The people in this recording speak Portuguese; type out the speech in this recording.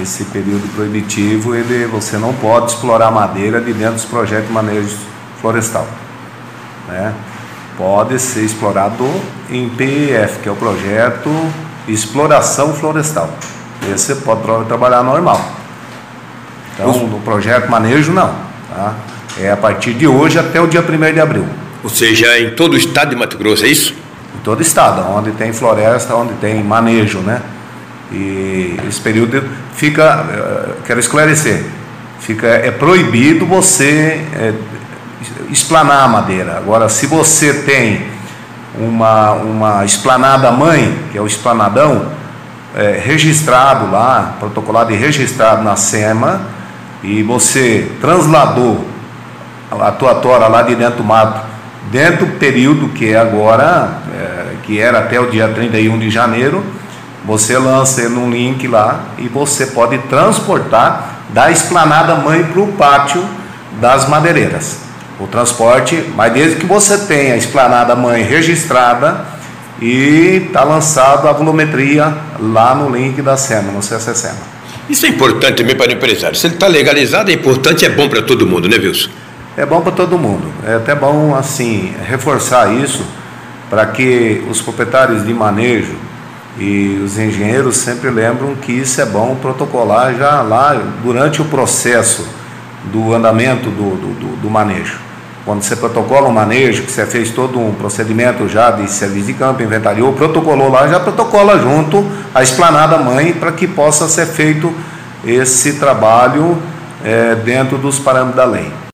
esse período proibitivo, ele, você não pode explorar madeira de dentro dos projetos de manejo florestal. Né? Pode ser explorado em PEF, que é o projeto exploração florestal. Esse você pode trabalhar normal. Então, no projeto manejo, não. Tá? É a partir de hoje até o dia 1 de abril. Ou seja, em todo o estado de Mato Grosso, é isso? Em todo o estado, onde tem floresta, onde tem manejo, né? E esse período fica, eh, quero esclarecer, fica, é proibido você é, esplanar a madeira. Agora, se você tem uma, uma esplanada mãe, que é o esplanadão, é, registrado lá, protocolado e registrado na SEMA, e você transladou a tua tora lá de dentro do mato, dentro do período que é agora, é, que era até o dia 31 de janeiro, você lança ele num link lá e você pode transportar da esplanada mãe para o pátio das madeireiras. O transporte, mas desde que você tenha a esplanada mãe registrada e está lançado a volumetria lá no link da SEMA, no CCSEMA. Isso é importante também para o empresário. Se ele está legalizado, é importante, é bom para todo mundo, né, Wilson? É bom para todo mundo. É até bom, assim, reforçar isso para que os proprietários de manejo e os engenheiros sempre lembram que isso é bom protocolar já lá durante o processo do andamento do, do, do manejo. Quando você protocola um manejo, que você fez todo um procedimento já de serviço de campo, inventariou, protocolou lá, já protocola junto a esplanada mãe para que possa ser feito esse trabalho é, dentro dos parâmetros da lei.